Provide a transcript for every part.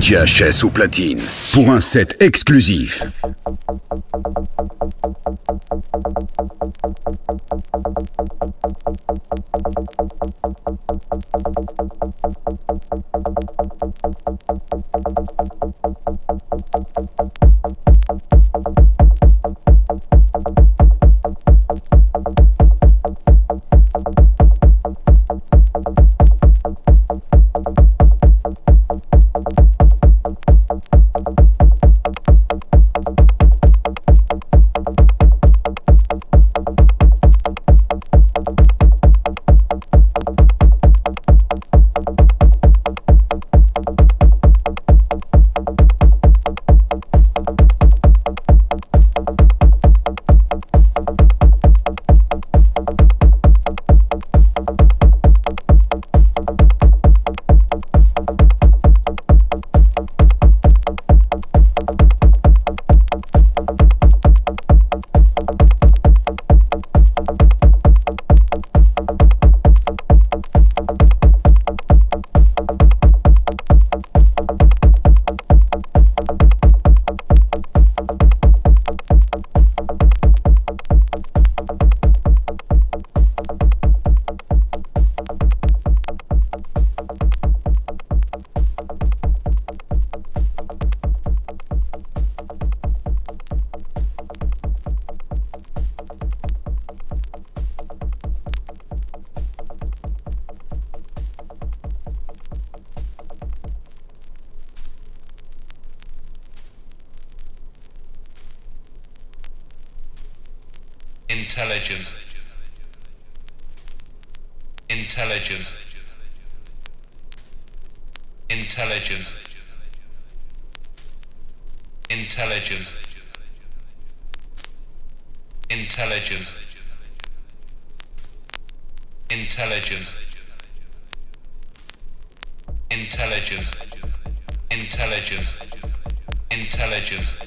DJ HS au platine pour un set exclusif. intelligent intelligent intelligent intelligent intelligent intelligent intelligent intelligent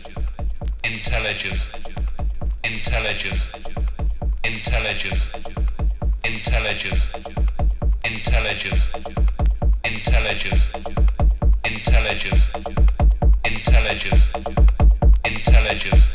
intelligent intelligent intelligent intelligence intelligence, intelligence, intelligence, intelligence, intelligence.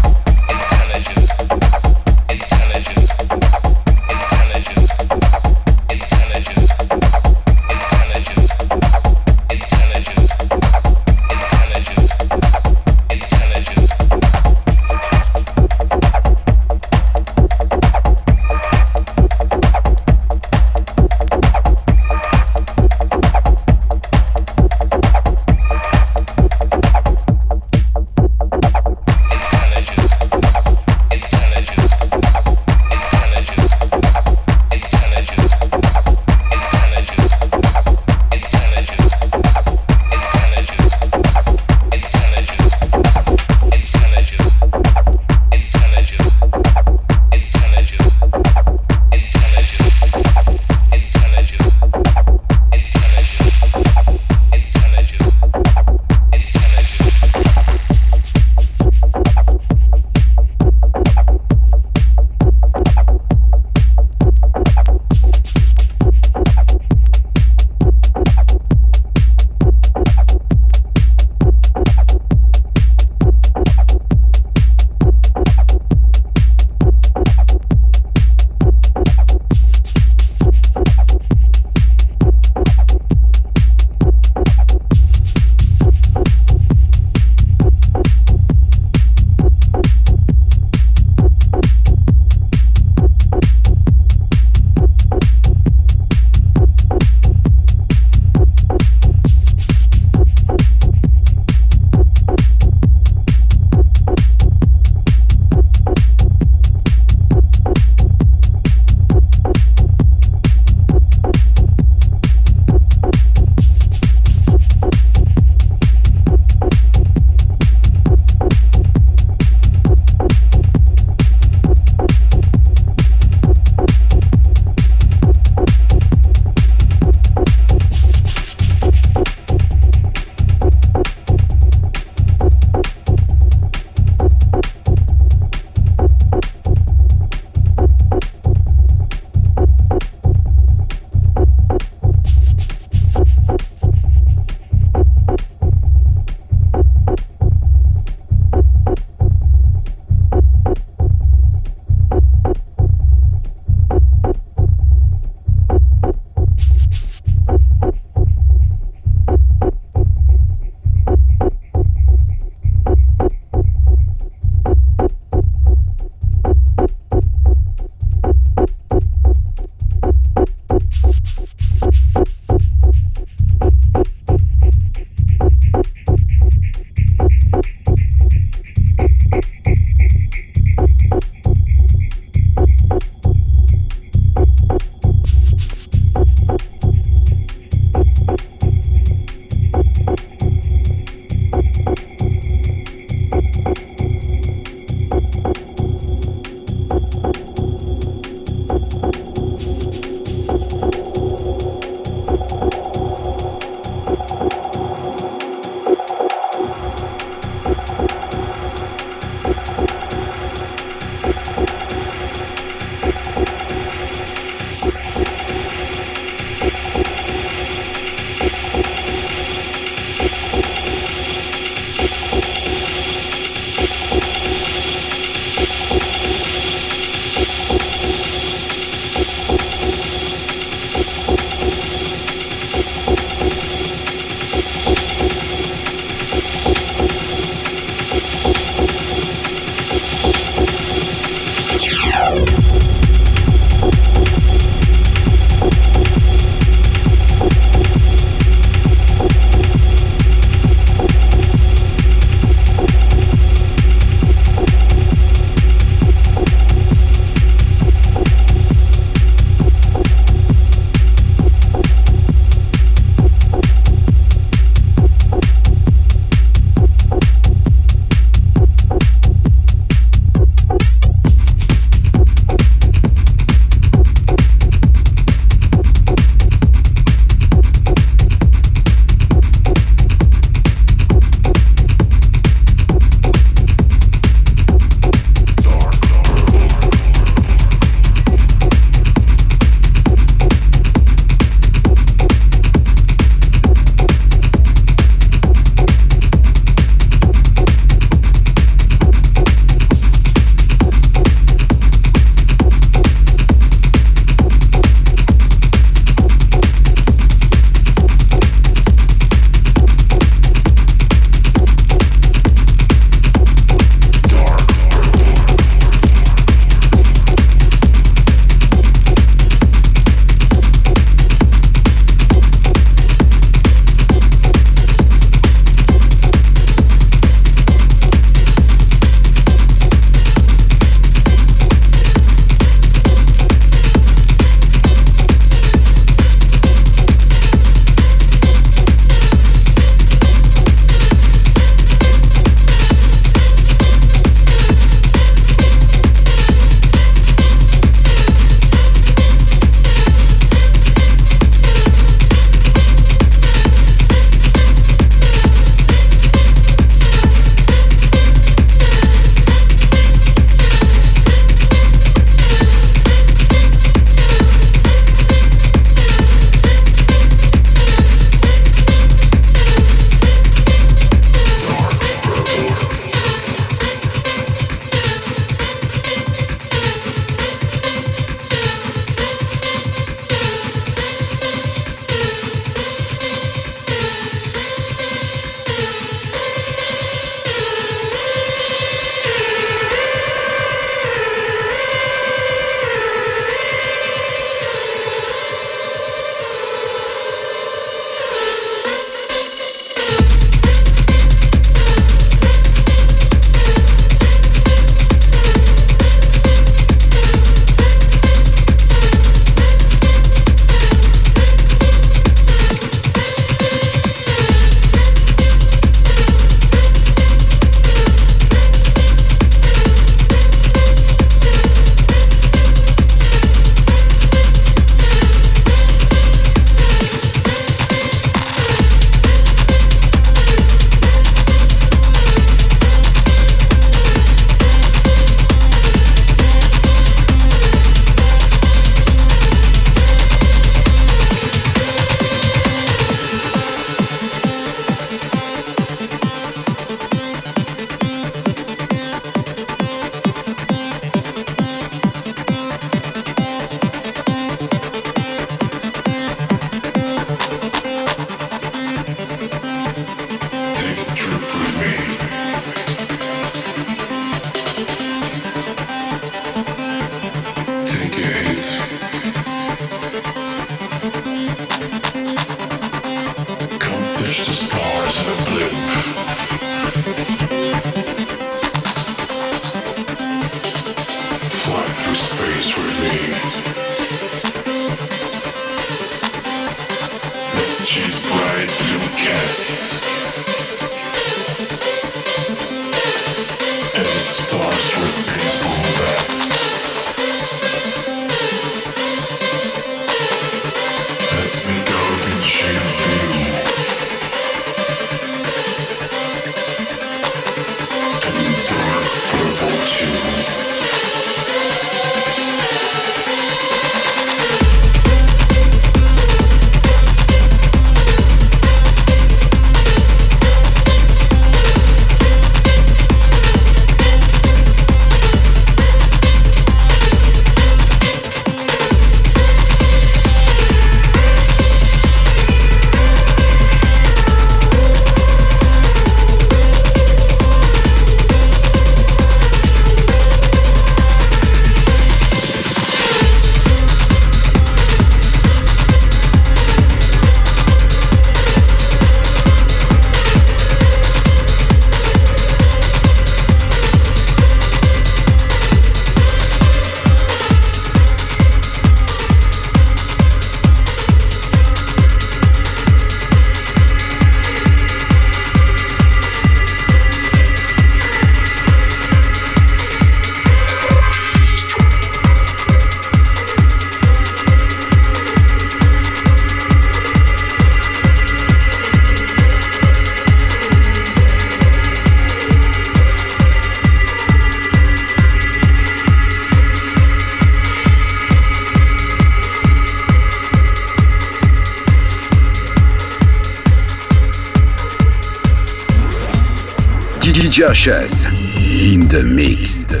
In. The mix.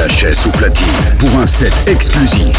VHS ou platine pour un set exclusif.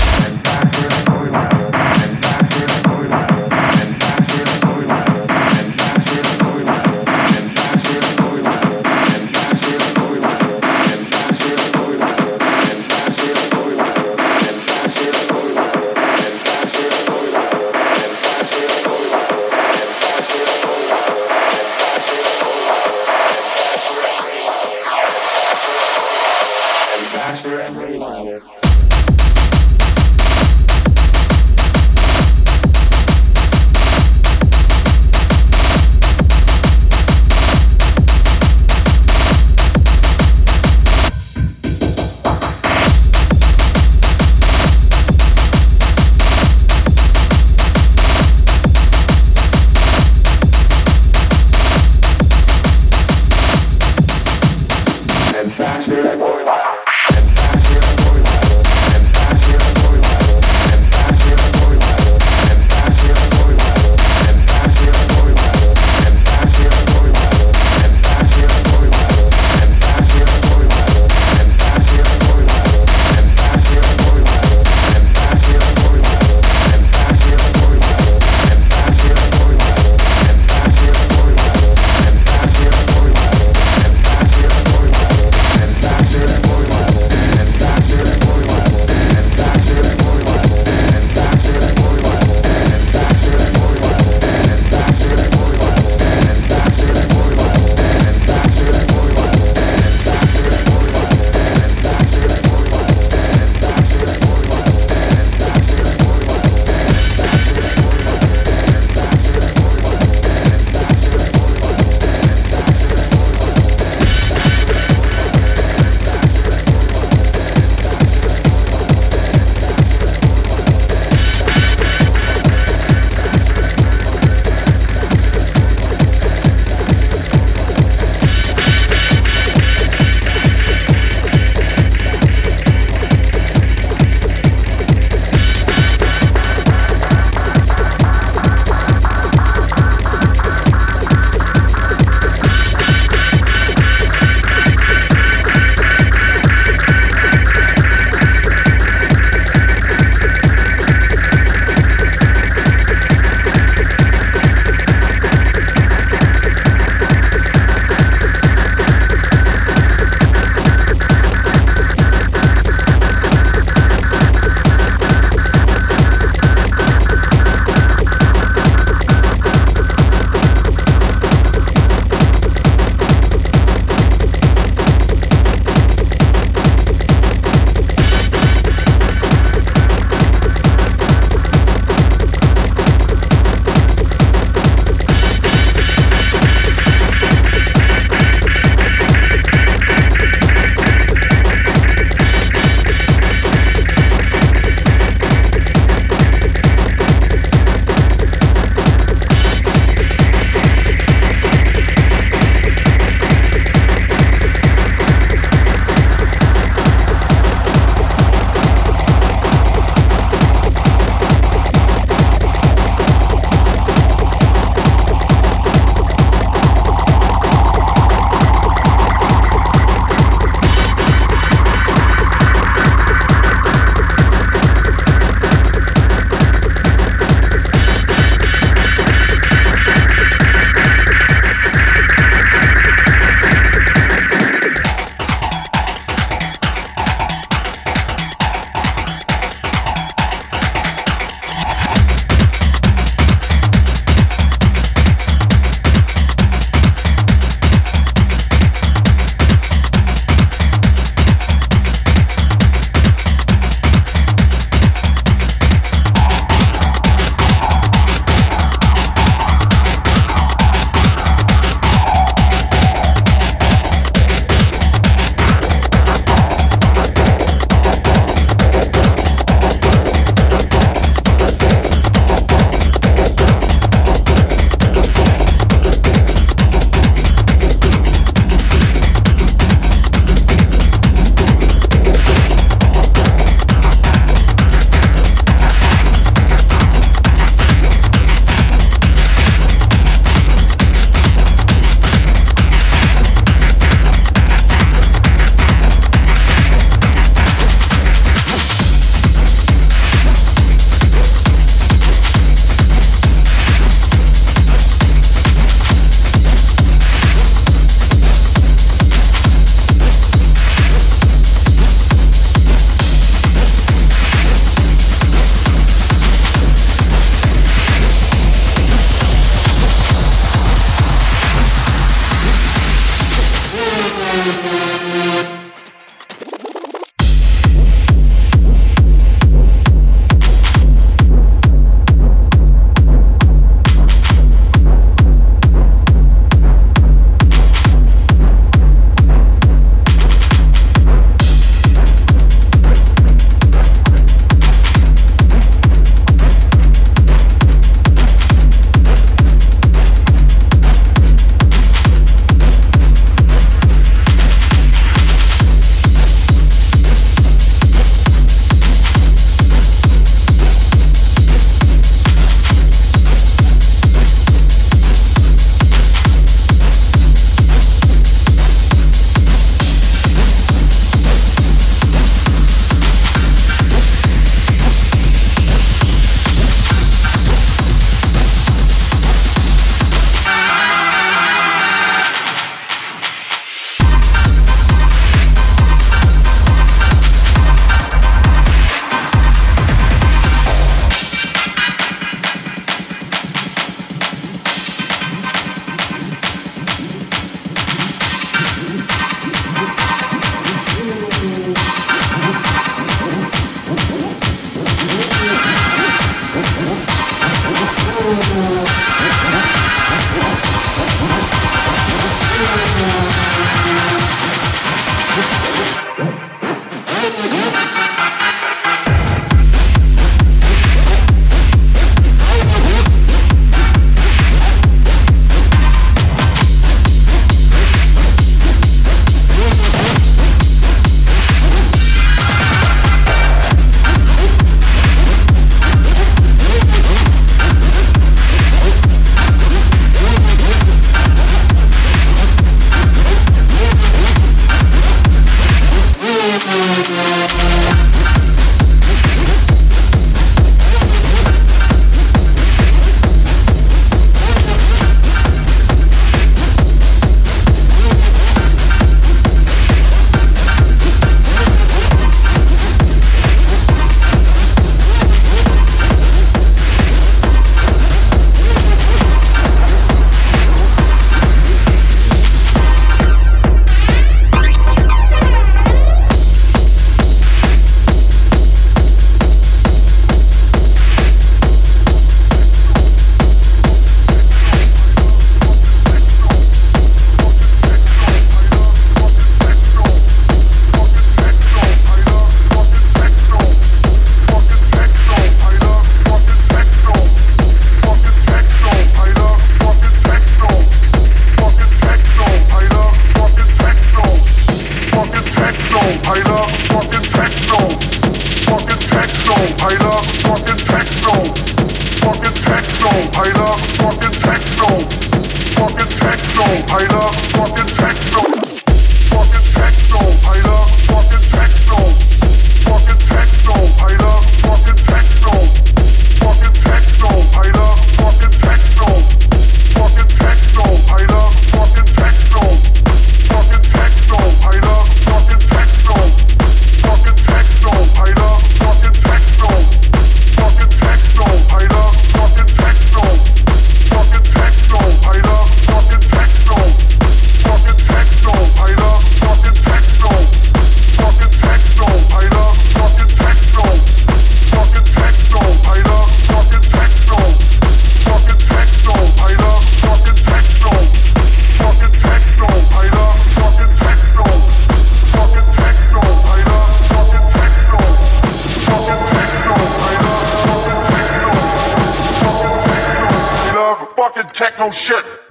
techno shit.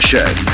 Sessions.